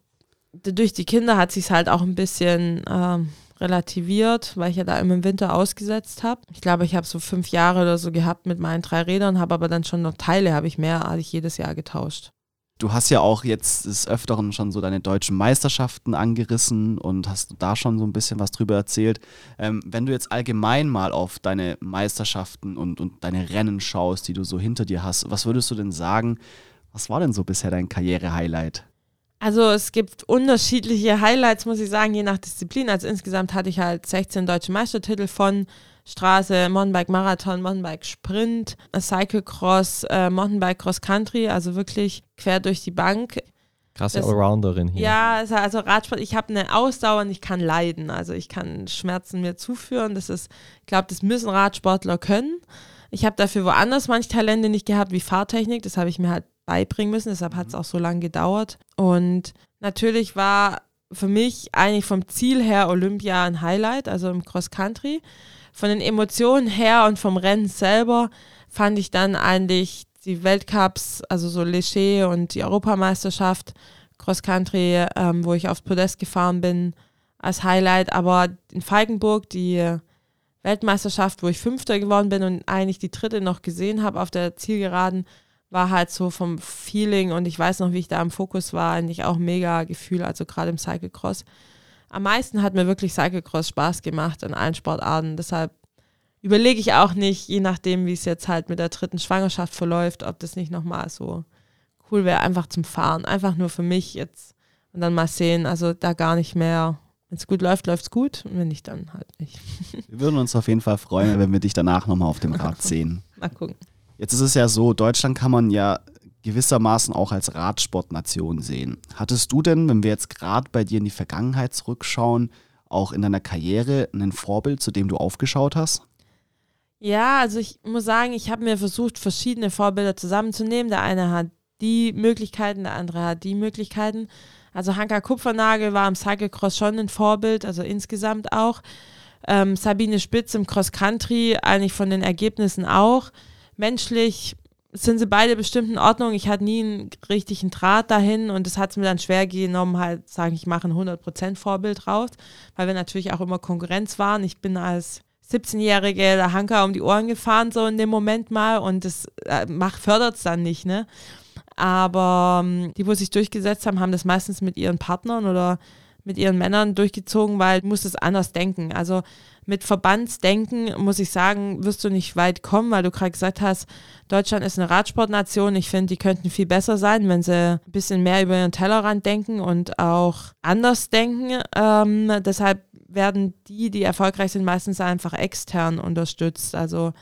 durch die Kinder hat sich halt auch ein bisschen ähm, relativiert, weil ich ja da immer im Winter ausgesetzt habe. Ich glaube, ich habe so fünf Jahre oder so gehabt mit meinen drei Rädern, habe aber dann schon noch Teile, habe ich mehr als ich jedes Jahr getauscht. Du hast ja auch jetzt des Öfteren schon so deine deutschen Meisterschaften angerissen und hast da schon so ein bisschen was drüber erzählt. Ähm, wenn du jetzt allgemein mal auf deine Meisterschaften und, und deine Rennen schaust, die du so hinter dir hast, was würdest du denn sagen, was war denn so bisher dein Karriere-Highlight? Also es gibt unterschiedliche Highlights, muss ich sagen, je nach Disziplin. Also insgesamt hatte ich halt 16 deutsche Meistertitel von Straße, Mountainbike Marathon, Mountainbike Sprint, Cyclecross, äh, Mountainbike Cross Country, also wirklich quer durch die Bank. Krasse das, Allrounderin hier. Ja, also, Radsport, ich habe eine Ausdauer und ich kann leiden. Also ich kann Schmerzen mir zuführen. Das ist, ich glaube, das müssen Radsportler können. Ich habe dafür woanders manche Talente nicht gehabt, wie Fahrtechnik. Das habe ich mir halt beibringen müssen. Deshalb hat es mhm. auch so lange gedauert. Und natürlich war für mich eigentlich vom Ziel her Olympia ein Highlight, also im Cross Country. Von den Emotionen her und vom Rennen selber fand ich dann eigentlich die Weltcups, also so Leger und die Europameisterschaft Cross Country, ähm, wo ich aufs Podest gefahren bin, als Highlight. Aber in Falkenburg die Weltmeisterschaft, wo ich Fünfter geworden bin und eigentlich die dritte noch gesehen habe auf der Zielgeraden, war halt so vom Feeling und ich weiß noch, wie ich da im Fokus war, eigentlich auch mega Gefühl, also gerade im Cyclecross. Am meisten hat mir wirklich Cyclecross Spaß gemacht in allen Sportarten. Deshalb überlege ich auch nicht, je nachdem, wie es jetzt halt mit der dritten Schwangerschaft verläuft, ob das nicht nochmal so cool wäre, einfach zum Fahren. Einfach nur für mich jetzt und dann mal sehen. Also da gar nicht mehr. Wenn es gut läuft, läuft es gut. Und wenn nicht, dann halt nicht. Wir würden uns auf jeden Fall freuen, wenn wir dich danach nochmal auf dem Rad sehen. Mal gucken. Jetzt ist es ja so, Deutschland kann man ja gewissermaßen auch als Radsportnation sehen. Hattest du denn, wenn wir jetzt gerade bei dir in die Vergangenheit zurückschauen, auch in deiner Karriere ein Vorbild, zu dem du aufgeschaut hast? Ja, also ich muss sagen, ich habe mir versucht, verschiedene Vorbilder zusammenzunehmen. Der eine hat die Möglichkeiten, der andere hat die Möglichkeiten. Also Hanka Kupfernagel war im Cyclecross schon ein Vorbild, also insgesamt auch. Ähm, Sabine Spitz im Cross Country, eigentlich von den Ergebnissen auch menschlich sind sie beide bestimmt in Ordnung. Ich hatte nie einen richtigen Draht dahin und es hat es mir dann schwer genommen, halt sagen, ich mache ein 100% Vorbild raus, weil wir natürlich auch immer Konkurrenz waren. Ich bin als 17-Jährige der Hanker um die Ohren gefahren, so in dem Moment mal und das äh, fördert es dann nicht, ne? Aber ähm, die, wo sich durchgesetzt haben, haben das meistens mit ihren Partnern oder mit ihren Männern durchgezogen, weil du musst es anders denken. Also mit Verbandsdenken, muss ich sagen, wirst du nicht weit kommen, weil du gerade gesagt hast, Deutschland ist eine Radsportnation. Ich finde, die könnten viel besser sein, wenn sie ein bisschen mehr über ihren Tellerrand denken und auch anders denken. Ähm, deshalb werden die, die erfolgreich sind, meistens einfach extern unterstützt. Also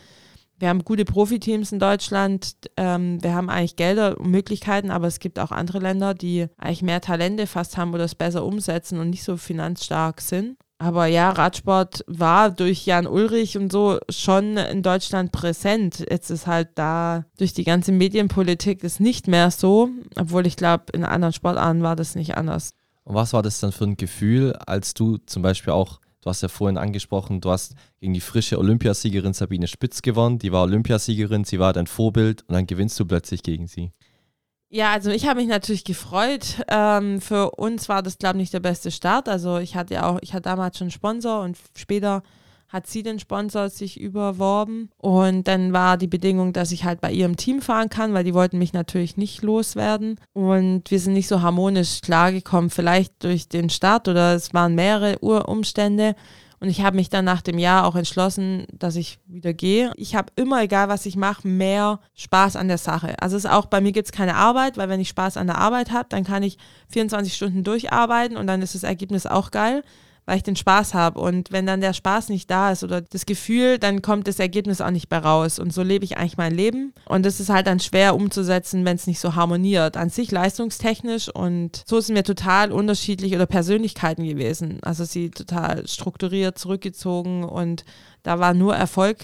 wir haben gute Profiteams in Deutschland. Ähm, wir haben eigentlich Gelder und Möglichkeiten, aber es gibt auch andere Länder, die eigentlich mehr Talente fast haben oder es besser umsetzen und nicht so finanzstark sind. Aber ja, Radsport war durch Jan Ulrich und so schon in Deutschland präsent. Jetzt ist halt da durch die ganze Medienpolitik ist nicht mehr so, obwohl ich glaube, in anderen Sportarten war das nicht anders. Und was war das dann für ein Gefühl, als du zum Beispiel auch, du hast ja vorhin angesprochen, du hast gegen die frische Olympiasiegerin Sabine Spitz gewonnen, die war Olympiasiegerin, sie war dein Vorbild und dann gewinnst du plötzlich gegen sie. Ja, also ich habe mich natürlich gefreut. Ähm, für uns war das, glaube ich, nicht der beste Start. Also ich hatte ja auch, ich hatte damals schon einen Sponsor und später hat sie den Sponsor sich überworben. Und dann war die Bedingung, dass ich halt bei ihrem Team fahren kann, weil die wollten mich natürlich nicht loswerden. Und wir sind nicht so harmonisch klargekommen, vielleicht durch den Start oder es waren mehrere Urumstände. Und ich habe mich dann nach dem Jahr auch entschlossen, dass ich wieder gehe. Ich habe immer, egal was ich mache, mehr Spaß an der Sache. Also es ist auch bei mir gibt es keine Arbeit, weil wenn ich Spaß an der Arbeit habe, dann kann ich 24 Stunden durcharbeiten und dann ist das Ergebnis auch geil weil ich den Spaß habe. Und wenn dann der Spaß nicht da ist oder das Gefühl, dann kommt das Ergebnis auch nicht mehr raus. Und so lebe ich eigentlich mein Leben. Und das ist halt dann schwer umzusetzen, wenn es nicht so harmoniert. An sich leistungstechnisch und so sind wir total unterschiedlich oder Persönlichkeiten gewesen. Also sie total strukturiert, zurückgezogen und da war nur Erfolg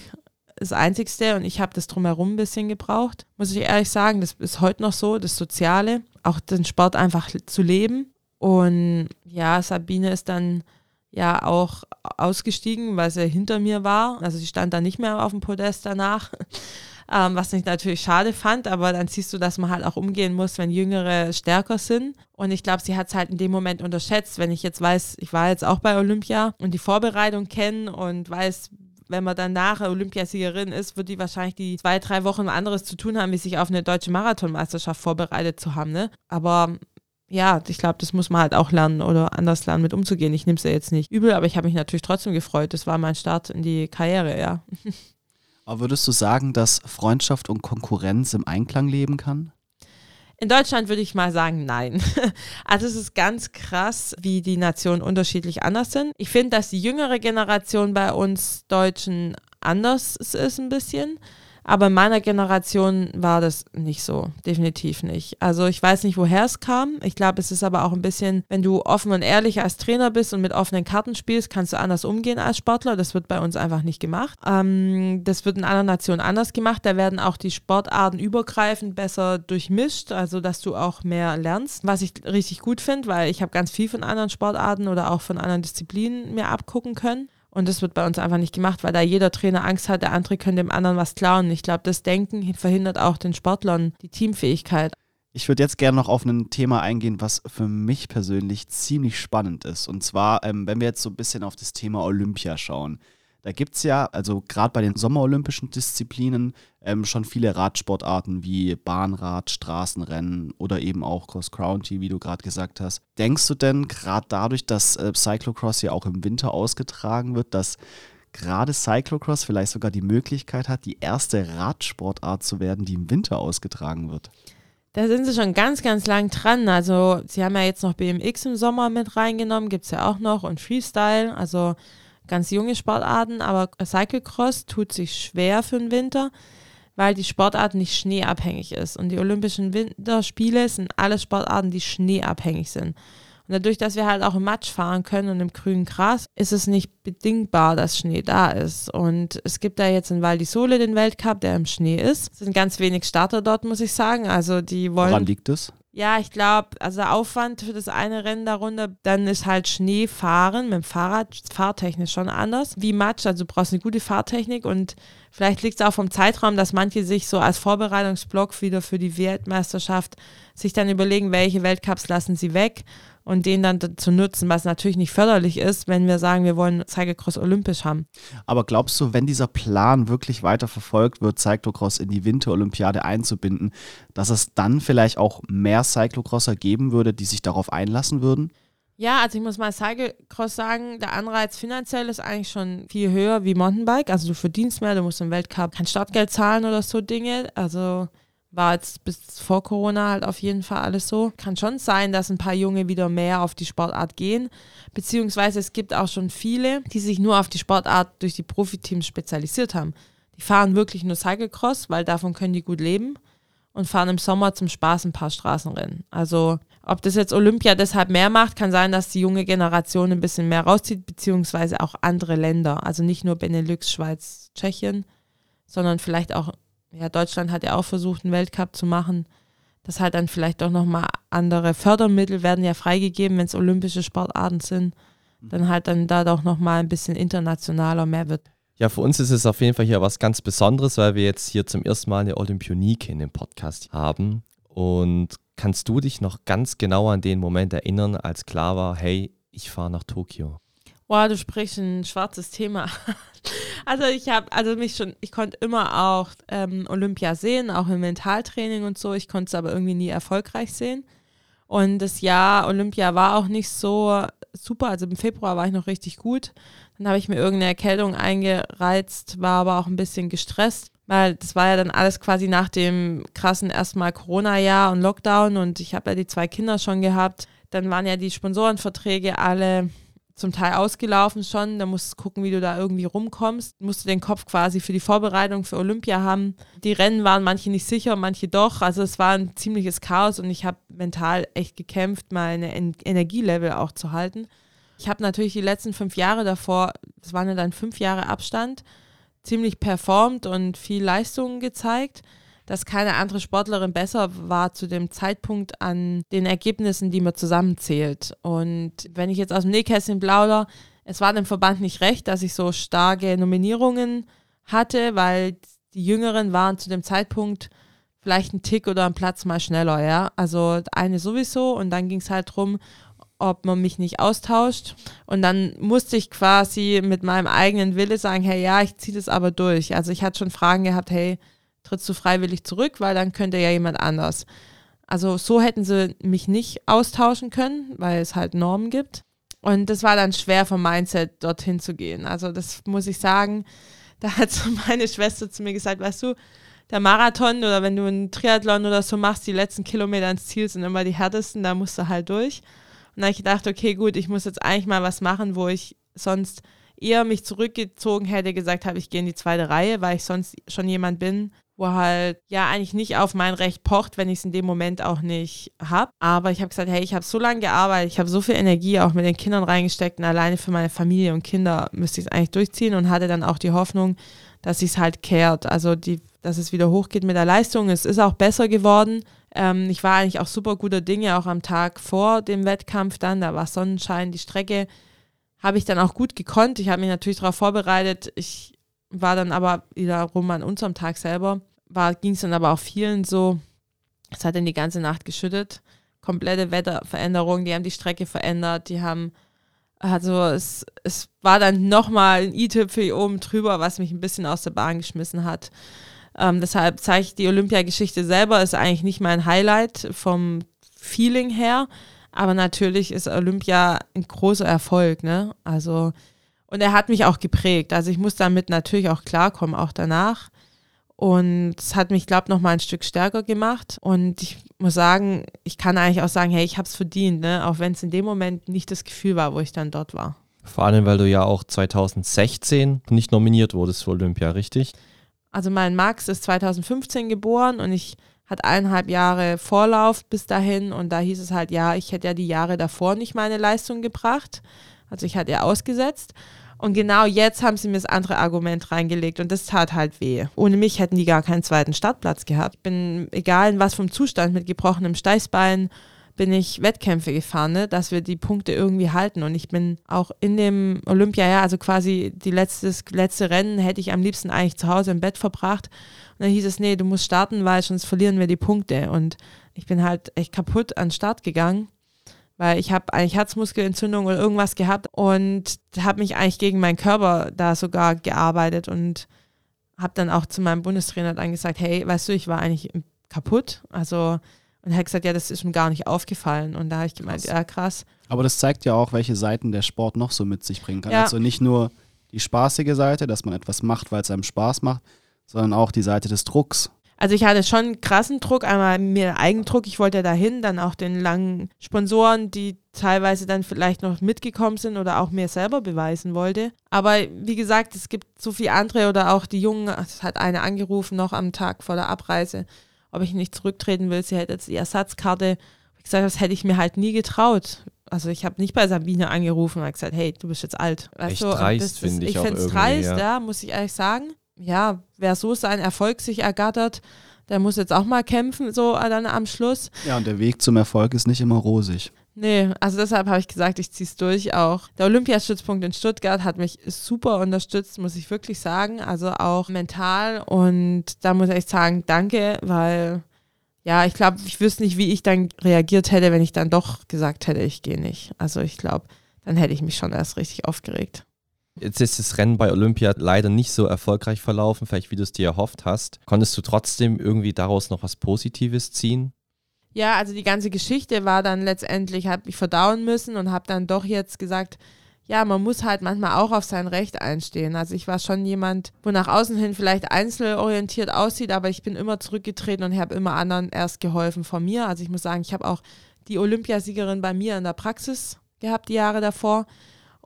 das Einzigste und ich habe das drumherum ein bisschen gebraucht. Muss ich ehrlich sagen, das ist heute noch so, das Soziale, auch den Sport einfach zu leben. Und ja, Sabine ist dann ja auch ausgestiegen, weil sie hinter mir war. Also sie stand da nicht mehr auf dem Podest danach, ähm, was ich natürlich schade fand, aber dann siehst du, dass man halt auch umgehen muss, wenn Jüngere stärker sind. Und ich glaube, sie hat es halt in dem Moment unterschätzt, wenn ich jetzt weiß, ich war jetzt auch bei Olympia und die Vorbereitung kenne und weiß, wenn man dann nachher Olympiasiegerin ist, wird die wahrscheinlich die zwei, drei Wochen anderes zu tun haben, wie sich auf eine deutsche Marathonmeisterschaft vorbereitet zu haben. Ne? Aber ja, ich glaube, das muss man halt auch lernen oder anders lernen, mit umzugehen. Ich nehme es ja jetzt nicht übel, aber ich habe mich natürlich trotzdem gefreut. Das war mein Start in die Karriere, ja. Aber würdest du sagen, dass Freundschaft und Konkurrenz im Einklang leben kann? In Deutschland würde ich mal sagen, nein. Also es ist ganz krass, wie die Nationen unterschiedlich anders sind. Ich finde, dass die jüngere Generation bei uns Deutschen anders ist ein bisschen. Aber in meiner Generation war das nicht so, definitiv nicht. Also ich weiß nicht, woher es kam. Ich glaube, es ist aber auch ein bisschen, wenn du offen und ehrlich als Trainer bist und mit offenen Karten spielst, kannst du anders umgehen als Sportler. Das wird bei uns einfach nicht gemacht. Ähm, das wird in anderen Nationen anders gemacht. Da werden auch die Sportarten übergreifend besser durchmischt, also dass du auch mehr lernst, was ich richtig gut finde, weil ich habe ganz viel von anderen Sportarten oder auch von anderen Disziplinen mir abgucken können. Und das wird bei uns einfach nicht gemacht, weil da jeder Trainer Angst hat, der andere könnte dem anderen was klauen. Ich glaube, das Denken verhindert auch den Sportlern die Teamfähigkeit. Ich würde jetzt gerne noch auf ein Thema eingehen, was für mich persönlich ziemlich spannend ist. Und zwar, ähm, wenn wir jetzt so ein bisschen auf das Thema Olympia schauen. Da gibt es ja, also gerade bei den sommerolympischen Disziplinen, ähm, schon viele Radsportarten wie Bahnrad, Straßenrennen oder eben auch Cross-Country, wie du gerade gesagt hast. Denkst du denn gerade dadurch, dass äh, Cyclocross ja auch im Winter ausgetragen wird, dass gerade Cyclocross vielleicht sogar die Möglichkeit hat, die erste Radsportart zu werden, die im Winter ausgetragen wird? Da sind sie schon ganz, ganz lang dran. Also, sie haben ja jetzt noch BMX im Sommer mit reingenommen, gibt es ja auch noch und Freestyle. Also, ganz junge Sportarten, aber Cyclecross tut sich schwer für den Winter, weil die Sportart nicht schneeabhängig ist. Und die Olympischen Winterspiele sind alle Sportarten, die schneeabhängig sind. Und dadurch, dass wir halt auch im Matsch fahren können und im grünen Gras, ist es nicht bedingbar, dass Schnee da ist. Und es gibt da jetzt in Val di Sole den Weltcup, der im Schnee ist. Es sind ganz wenig Starter dort, muss ich sagen. Also die wollen. Woran liegt es? Ja, ich glaube, also Aufwand für das eine Rennen darunter, dann ist halt Schneefahren mit dem Fahrrad fahrtechnisch schon anders wie Matsch. Also du brauchst eine gute Fahrtechnik und vielleicht liegt es auch vom Zeitraum, dass manche sich so als Vorbereitungsblock wieder für die Weltmeisterschaft sich dann überlegen, welche Weltcups lassen sie weg und den dann zu nutzen, was natürlich nicht förderlich ist, wenn wir sagen, wir wollen Cyclocross olympisch haben. Aber glaubst du, wenn dieser Plan wirklich weiter verfolgt wird, Cyclocross in die Winterolympiade einzubinden, dass es dann vielleicht auch mehr Cyclocrosser geben würde, die sich darauf einlassen würden? Ja, also ich muss mal Cyclocross sagen, der Anreiz finanziell ist eigentlich schon viel höher wie Mountainbike. Also du verdienst mehr, du musst im Weltcup kein Startgeld zahlen oder so Dinge. Also war jetzt bis vor Corona halt auf jeden Fall alles so. Kann schon sein, dass ein paar Junge wieder mehr auf die Sportart gehen. Beziehungsweise es gibt auch schon viele, die sich nur auf die Sportart durch die Profiteams spezialisiert haben. Die fahren wirklich nur Cyclecross, weil davon können die gut leben und fahren im Sommer zum Spaß ein paar Straßenrennen. Also ob das jetzt Olympia deshalb mehr macht, kann sein, dass die junge Generation ein bisschen mehr rauszieht, beziehungsweise auch andere Länder. Also nicht nur Benelux, Schweiz, Tschechien, sondern vielleicht auch ja, Deutschland hat ja auch versucht, einen Weltcup zu machen. Das halt dann vielleicht auch nochmal andere Fördermittel werden ja freigegeben, wenn es olympische Sportarten sind. Dann halt dann da doch nochmal ein bisschen internationaler mehr wird. Ja, für uns ist es auf jeden Fall hier was ganz Besonderes, weil wir jetzt hier zum ersten Mal eine Olympionike in dem Podcast haben. Und kannst du dich noch ganz genau an den Moment erinnern, als klar war, hey, ich fahre nach Tokio? Boah, du sprichst ein schwarzes Thema. Also ich habe, also mich schon, ich konnte immer auch ähm, Olympia sehen, auch im Mentaltraining und so. Ich konnte es aber irgendwie nie erfolgreich sehen. Und das Jahr Olympia war auch nicht so super. Also im Februar war ich noch richtig gut. Dann habe ich mir irgendeine Erkältung eingereizt, war aber auch ein bisschen gestresst, weil das war ja dann alles quasi nach dem krassen erstmal Corona-Jahr und Lockdown und ich habe ja die zwei Kinder schon gehabt. Dann waren ja die Sponsorenverträge alle zum Teil ausgelaufen schon. Da musst du gucken, wie du da irgendwie rumkommst. Du musst den Kopf quasi für die Vorbereitung für Olympia haben. Die Rennen waren manche nicht sicher, manche doch. Also es war ein ziemliches Chaos und ich habe mental echt gekämpft, meine Energielevel auch zu halten. Ich habe natürlich die letzten fünf Jahre davor, es waren ja dann fünf Jahre Abstand, ziemlich performt und viel Leistungen gezeigt dass keine andere Sportlerin besser war zu dem Zeitpunkt an den Ergebnissen, die man zusammenzählt. Und wenn ich jetzt aus dem Nähkästchen plauder, es war dem Verband nicht recht, dass ich so starke Nominierungen hatte, weil die Jüngeren waren zu dem Zeitpunkt vielleicht ein Tick oder ein Platz mal schneller, ja. Also eine sowieso und dann ging es halt darum, ob man mich nicht austauscht. Und dann musste ich quasi mit meinem eigenen Wille sagen, hey, ja, ich ziehe das aber durch. Also ich hatte schon Fragen gehabt, hey, trittst du freiwillig zurück, weil dann könnte ja jemand anders. Also so hätten sie mich nicht austauschen können, weil es halt Normen gibt. Und das war dann schwer vom Mindset, dorthin zu gehen. Also das muss ich sagen, da hat so meine Schwester zu mir gesagt, weißt du, der Marathon oder wenn du einen Triathlon oder so machst, die letzten Kilometer ins Ziel sind immer die härtesten, da musst du halt durch. Und dann habe ich gedacht, okay, gut, ich muss jetzt eigentlich mal was machen, wo ich sonst eher mich zurückgezogen hätte, gesagt habe, ich gehe in die zweite Reihe, weil ich sonst schon jemand bin, wo halt ja eigentlich nicht auf mein Recht pocht, wenn ich es in dem Moment auch nicht habe. Aber ich habe gesagt, hey, ich habe so lange gearbeitet, ich habe so viel Energie auch mit den Kindern reingesteckt und alleine für meine Familie und Kinder müsste ich es eigentlich durchziehen und hatte dann auch die Hoffnung, dass es halt kehrt. Also die, dass es wieder hochgeht mit der Leistung. Es ist auch besser geworden. Ähm, ich war eigentlich auch super guter Dinge, auch am Tag vor dem Wettkampf dann. Da war Sonnenschein, die Strecke habe ich dann auch gut gekonnt. Ich habe mich natürlich darauf vorbereitet. Ich war dann aber wiederum an unserem Tag selber ging es dann aber auch vielen so, es hat dann die ganze Nacht geschüttet. Komplette Wetterveränderung, die haben die Strecke verändert, die haben, also es, es war dann nochmal ein i-Tüpfel oben drüber, was mich ein bisschen aus der Bahn geschmissen hat. Ähm, deshalb zeige ich die Olympiageschichte selber, ist eigentlich nicht mein Highlight vom Feeling her, aber natürlich ist Olympia ein großer Erfolg, ne? Also, und er hat mich auch geprägt. Also ich muss damit natürlich auch klarkommen, auch danach. Und es hat mich, glaube ich, noch mal ein Stück stärker gemacht. Und ich muss sagen, ich kann eigentlich auch sagen, hey, ich habe es verdient, ne? auch wenn es in dem Moment nicht das Gefühl war, wo ich dann dort war. Vor allem, weil du ja auch 2016 nicht nominiert wurdest für Olympia, richtig? Also mein Max ist 2015 geboren und ich hatte eineinhalb Jahre Vorlauf bis dahin und da hieß es halt, ja, ich hätte ja die Jahre davor nicht meine Leistung gebracht. Also ich hatte ja ausgesetzt. Und genau jetzt haben sie mir das andere Argument reingelegt und das tat halt weh. Ohne mich hätten die gar keinen zweiten Startplatz gehabt. Ich bin, egal in was vom Zustand, mit gebrochenem Steißbein, bin ich Wettkämpfe gefahren, ne, dass wir die Punkte irgendwie halten. Und ich bin auch in dem Olympia, also quasi die letztes, letzte Rennen hätte ich am liebsten eigentlich zu Hause im Bett verbracht. Und dann hieß es, nee, du musst starten, weil sonst verlieren wir die Punkte. Und ich bin halt echt kaputt an den Start gegangen weil ich habe eigentlich Herzmuskelentzündung oder irgendwas gehabt und habe mich eigentlich gegen meinen Körper da sogar gearbeitet und habe dann auch zu meinem Bundestrainer dann gesagt, hey, weißt du, ich war eigentlich kaputt, also und er hat gesagt, ja, das ist mir gar nicht aufgefallen und da habe ich gemeint, krass. ja, krass. Aber das zeigt ja auch, welche Seiten der Sport noch so mit sich bringen kann. Ja. Also nicht nur die spaßige Seite, dass man etwas macht, weil es einem Spaß macht, sondern auch die Seite des Drucks. Also ich hatte schon krassen Druck, einmal mir Eigendruck, ich wollte ja dahin, dann auch den langen Sponsoren, die teilweise dann vielleicht noch mitgekommen sind oder auch mir selber beweisen wollte. Aber wie gesagt, es gibt so viele andere oder auch die Jungen, es hat eine angerufen noch am Tag vor der Abreise, ob ich nicht zurücktreten will, sie hätte jetzt die Ersatzkarte. Ich gesagt, das hätte ich mir halt nie getraut. Also ich habe nicht bei Sabine angerufen und gesagt, hey, du bist jetzt alt. Echt also, dreist, finde ich. Ich finde es dreist, ja. ja, muss ich ehrlich sagen ja, wer so seinen Erfolg sich ergattert, der muss jetzt auch mal kämpfen, so dann am Schluss. Ja, und der Weg zum Erfolg ist nicht immer rosig. Nee, also deshalb habe ich gesagt, ich ziehe es durch auch. Der Olympiastützpunkt in Stuttgart hat mich super unterstützt, muss ich wirklich sagen. Also auch mental. Und da muss ich sagen, danke, weil ja, ich glaube, ich wüsste nicht, wie ich dann reagiert hätte, wenn ich dann doch gesagt hätte, ich gehe nicht. Also ich glaube, dann hätte ich mich schon erst richtig aufgeregt. Jetzt ist das Rennen bei Olympia leider nicht so erfolgreich verlaufen, vielleicht wie du es dir erhofft hast. Konntest du trotzdem irgendwie daraus noch was Positives ziehen? Ja, also die ganze Geschichte war dann letztendlich, habe ich verdauen müssen und habe dann doch jetzt gesagt, ja, man muss halt manchmal auch auf sein Recht einstehen. Also ich war schon jemand, wo nach außen hin vielleicht einzelorientiert aussieht, aber ich bin immer zurückgetreten und habe immer anderen erst geholfen von mir. Also ich muss sagen, ich habe auch die Olympiasiegerin bei mir in der Praxis gehabt, die Jahre davor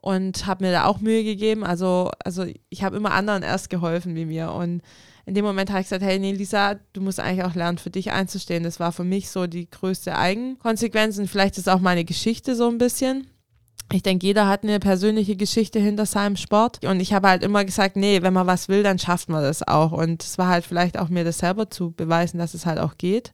und habe mir da auch Mühe gegeben. Also, also ich habe immer anderen erst geholfen wie mir. Und in dem Moment habe ich gesagt, hey, nee, Lisa, du musst eigentlich auch lernen, für dich einzustehen. Das war für mich so die größte Eigenkonsequenz und vielleicht ist auch meine Geschichte so ein bisschen. Ich denke, jeder hat eine persönliche Geschichte hinter seinem Sport. Und ich habe halt immer gesagt, nee, wenn man was will, dann schafft man das auch. Und es war halt vielleicht auch mir das selber zu beweisen, dass es halt auch geht.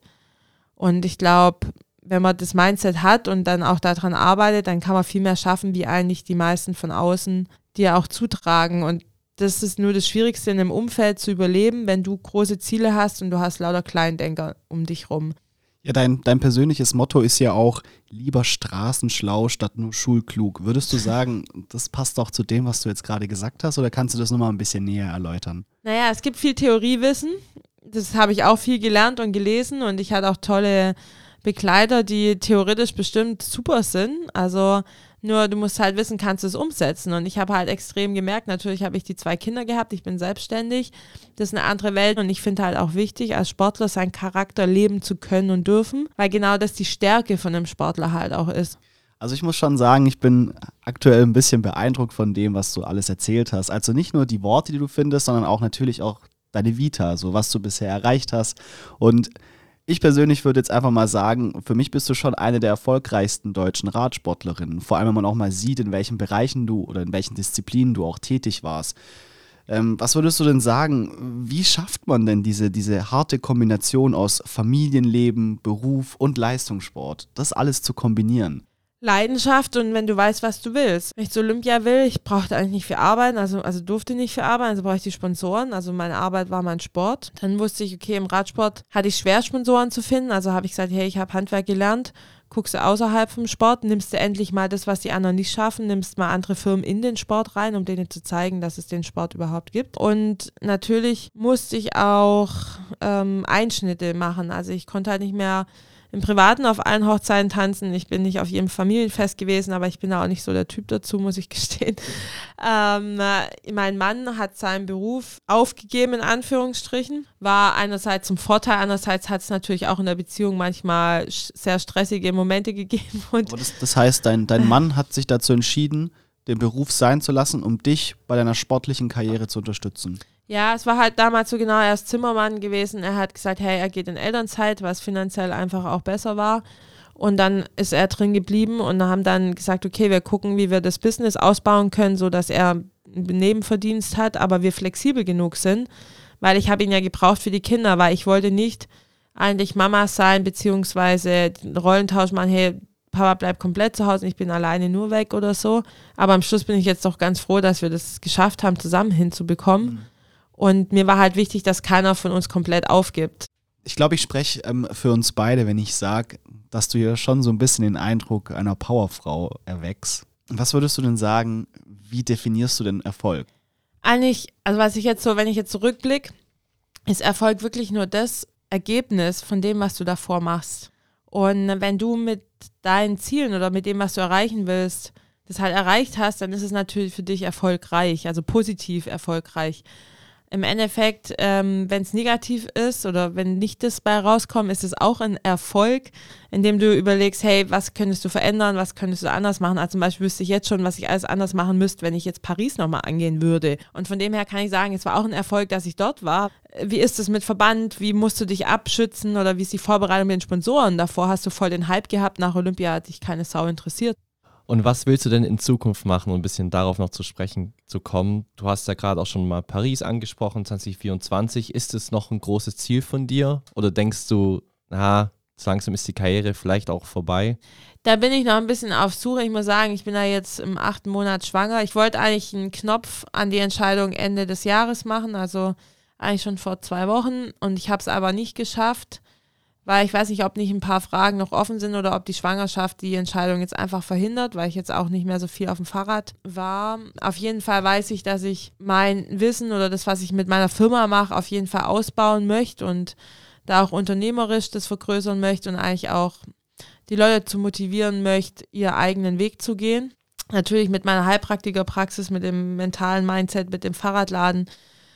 Und ich glaube, wenn man das Mindset hat und dann auch daran arbeitet, dann kann man viel mehr schaffen, wie eigentlich die meisten von außen dir auch zutragen. Und das ist nur das Schwierigste in einem Umfeld zu überleben, wenn du große Ziele hast und du hast lauter Kleindenker um dich rum. Ja, dein, dein persönliches Motto ist ja auch lieber straßenschlau statt nur schulklug. Würdest du sagen, das passt doch zu dem, was du jetzt gerade gesagt hast, oder kannst du das nochmal ein bisschen näher erläutern? Naja, es gibt viel Theoriewissen. Das habe ich auch viel gelernt und gelesen und ich hatte auch tolle Begleiter, die theoretisch bestimmt super sind. Also nur du musst halt wissen, kannst du es umsetzen. Und ich habe halt extrem gemerkt, natürlich habe ich die zwei Kinder gehabt, ich bin selbstständig. Das ist eine andere Welt und ich finde halt auch wichtig, als Sportler seinen Charakter leben zu können und dürfen, weil genau das die Stärke von einem Sportler halt auch ist. Also ich muss schon sagen, ich bin aktuell ein bisschen beeindruckt von dem, was du alles erzählt hast. Also nicht nur die Worte, die du findest, sondern auch natürlich auch deine Vita, so was du bisher erreicht hast. Und ich persönlich würde jetzt einfach mal sagen, für mich bist du schon eine der erfolgreichsten deutschen Radsportlerinnen. Vor allem, wenn man auch mal sieht, in welchen Bereichen du oder in welchen Disziplinen du auch tätig warst. Ähm, was würdest du denn sagen, wie schafft man denn diese, diese harte Kombination aus Familienleben, Beruf und Leistungssport, das alles zu kombinieren? Leidenschaft und wenn du weißt, was du willst. Wenn ich zu Olympia will, ich brauchte eigentlich nicht viel arbeiten, also, also durfte nicht viel arbeiten, also brauche ich die Sponsoren. Also meine Arbeit war mein Sport. Dann wusste ich, okay, im Radsport hatte ich schwer, Sponsoren zu finden. Also habe ich gesagt, hey, ich habe Handwerk gelernt, guckst du außerhalb vom Sport, nimmst du endlich mal das, was die anderen nicht schaffen, nimmst mal andere Firmen in den Sport rein, um denen zu zeigen, dass es den Sport überhaupt gibt. Und natürlich musste ich auch ähm, Einschnitte machen. Also ich konnte halt nicht mehr im Privaten auf allen Hochzeiten tanzen. Ich bin nicht auf jedem Familienfest gewesen, aber ich bin da auch nicht so der Typ dazu, muss ich gestehen. Ähm, äh, mein Mann hat seinen Beruf aufgegeben, in Anführungsstrichen. War einerseits zum Vorteil, andererseits hat es natürlich auch in der Beziehung manchmal sehr stressige Momente gegeben. Und das, das heißt, dein, dein Mann hat sich dazu entschieden, den Beruf sein zu lassen, um dich bei deiner sportlichen Karriere zu unterstützen. Ja, es war halt damals so genau, er ist Zimmermann gewesen. Er hat gesagt, hey, er geht in Elternzeit, was finanziell einfach auch besser war. Und dann ist er drin geblieben und haben dann gesagt, okay, wir gucken, wie wir das Business ausbauen können, sodass er einen Nebenverdienst hat, aber wir flexibel genug sind. Weil ich habe ihn ja gebraucht für die Kinder, weil ich wollte nicht eigentlich Mama sein, beziehungsweise Rollentausch machen, hey, Papa bleibt komplett zu Hause und ich bin alleine nur weg oder so. Aber am Schluss bin ich jetzt doch ganz froh, dass wir das geschafft haben, zusammen hinzubekommen. Mhm. Und mir war halt wichtig, dass keiner von uns komplett aufgibt. Ich glaube, ich spreche ähm, für uns beide, wenn ich sage, dass du ja schon so ein bisschen den Eindruck einer Powerfrau erweckst. Was würdest du denn sagen, wie definierst du denn Erfolg? Eigentlich, also was ich jetzt so, wenn ich jetzt zurückblicke, ist Erfolg wirklich nur das Ergebnis von dem, was du davor machst. Und wenn du mit deinen Zielen oder mit dem, was du erreichen willst, das halt erreicht hast, dann ist es natürlich für dich erfolgreich, also positiv erfolgreich im Endeffekt, ähm, wenn es negativ ist oder wenn nicht das bei rauskommt, ist es auch ein Erfolg, indem du überlegst, hey, was könntest du verändern, was könntest du anders machen. Also zum Beispiel wüsste ich jetzt schon, was ich alles anders machen müsste, wenn ich jetzt Paris nochmal angehen würde. Und von dem her kann ich sagen, es war auch ein Erfolg, dass ich dort war. Wie ist es mit Verband? Wie musst du dich abschützen oder wie ist die Vorbereitung mit den Sponsoren? Davor hast du voll den Hype gehabt, nach Olympia hat dich keine Sau interessiert. Und was willst du denn in Zukunft machen, um ein bisschen darauf noch zu sprechen zu kommen? Du hast ja gerade auch schon mal Paris angesprochen, 2024. Ist es noch ein großes Ziel von dir? Oder denkst du, na, langsam ist die Karriere vielleicht auch vorbei? Da bin ich noch ein bisschen auf Suche. Ich muss sagen, ich bin da jetzt im achten Monat schwanger. Ich wollte eigentlich einen Knopf an die Entscheidung Ende des Jahres machen, also eigentlich schon vor zwei Wochen. Und ich habe es aber nicht geschafft weil ich weiß nicht, ob nicht ein paar Fragen noch offen sind oder ob die Schwangerschaft die Entscheidung jetzt einfach verhindert, weil ich jetzt auch nicht mehr so viel auf dem Fahrrad war. Auf jeden Fall weiß ich, dass ich mein Wissen oder das, was ich mit meiner Firma mache, auf jeden Fall ausbauen möchte und da auch unternehmerisch das vergrößern möchte und eigentlich auch die Leute zu motivieren möchte, ihren eigenen Weg zu gehen. Natürlich mit meiner Heilpraktikerpraxis, mit dem mentalen Mindset, mit dem Fahrradladen.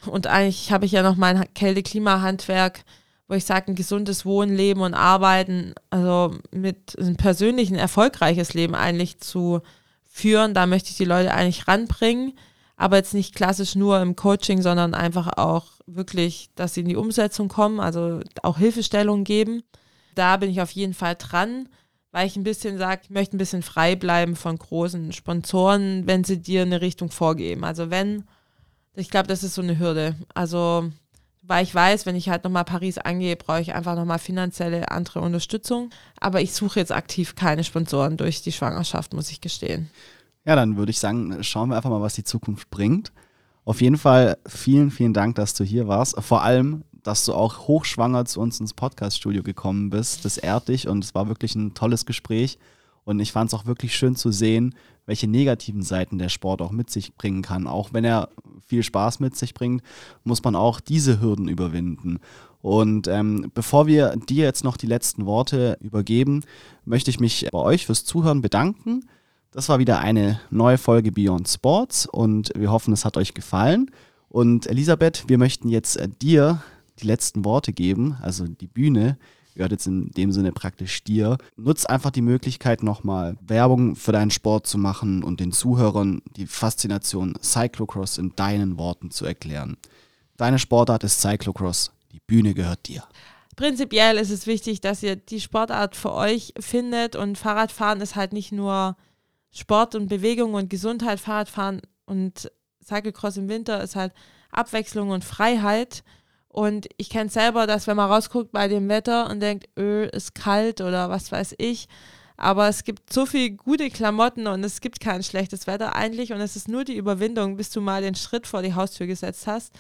Und eigentlich habe ich ja noch mein Kälte-Klima-Handwerk wo ich sage, ein gesundes Wohnen, Leben und Arbeiten, also mit einem persönlichen, erfolgreiches Leben eigentlich zu führen. Da möchte ich die Leute eigentlich ranbringen, aber jetzt nicht klassisch nur im Coaching, sondern einfach auch wirklich, dass sie in die Umsetzung kommen, also auch Hilfestellung geben. Da bin ich auf jeden Fall dran, weil ich ein bisschen sage, ich möchte ein bisschen frei bleiben von großen Sponsoren, wenn sie dir eine Richtung vorgeben. Also wenn, ich glaube, das ist so eine Hürde. Also weil ich weiß, wenn ich halt nochmal Paris angehe, brauche ich einfach nochmal finanzielle andere Unterstützung. Aber ich suche jetzt aktiv keine Sponsoren durch die Schwangerschaft, muss ich gestehen. Ja, dann würde ich sagen, schauen wir einfach mal, was die Zukunft bringt. Auf jeden Fall vielen, vielen Dank, dass du hier warst. Vor allem, dass du auch hochschwanger zu uns ins Podcaststudio gekommen bist. Das ehrt dich und es war wirklich ein tolles Gespräch. Und ich fand es auch wirklich schön zu sehen, welche negativen Seiten der Sport auch mit sich bringen kann. Auch wenn er viel Spaß mit sich bringt, muss man auch diese Hürden überwinden. Und ähm, bevor wir dir jetzt noch die letzten Worte übergeben, möchte ich mich bei euch fürs Zuhören bedanken. Das war wieder eine neue Folge Beyond Sports und wir hoffen, es hat euch gefallen. Und Elisabeth, wir möchten jetzt äh, dir die letzten Worte geben, also die Bühne. Gehört jetzt in dem Sinne praktisch dir. Nutz einfach die Möglichkeit nochmal Werbung für deinen Sport zu machen und den Zuhörern die Faszination Cyclocross in deinen Worten zu erklären. Deine Sportart ist Cyclocross, die Bühne gehört dir. Prinzipiell ist es wichtig, dass ihr die Sportart für euch findet und Fahrradfahren ist halt nicht nur Sport und Bewegung und Gesundheit. Fahrradfahren und Cyclocross im Winter ist halt Abwechslung und Freiheit. Und ich kenne selber, dass wenn man rausguckt bei dem Wetter und denkt, öh, ist kalt oder was weiß ich, aber es gibt so viele gute Klamotten und es gibt kein schlechtes Wetter eigentlich und es ist nur die Überwindung, bis du mal den Schritt vor die Haustür gesetzt hast.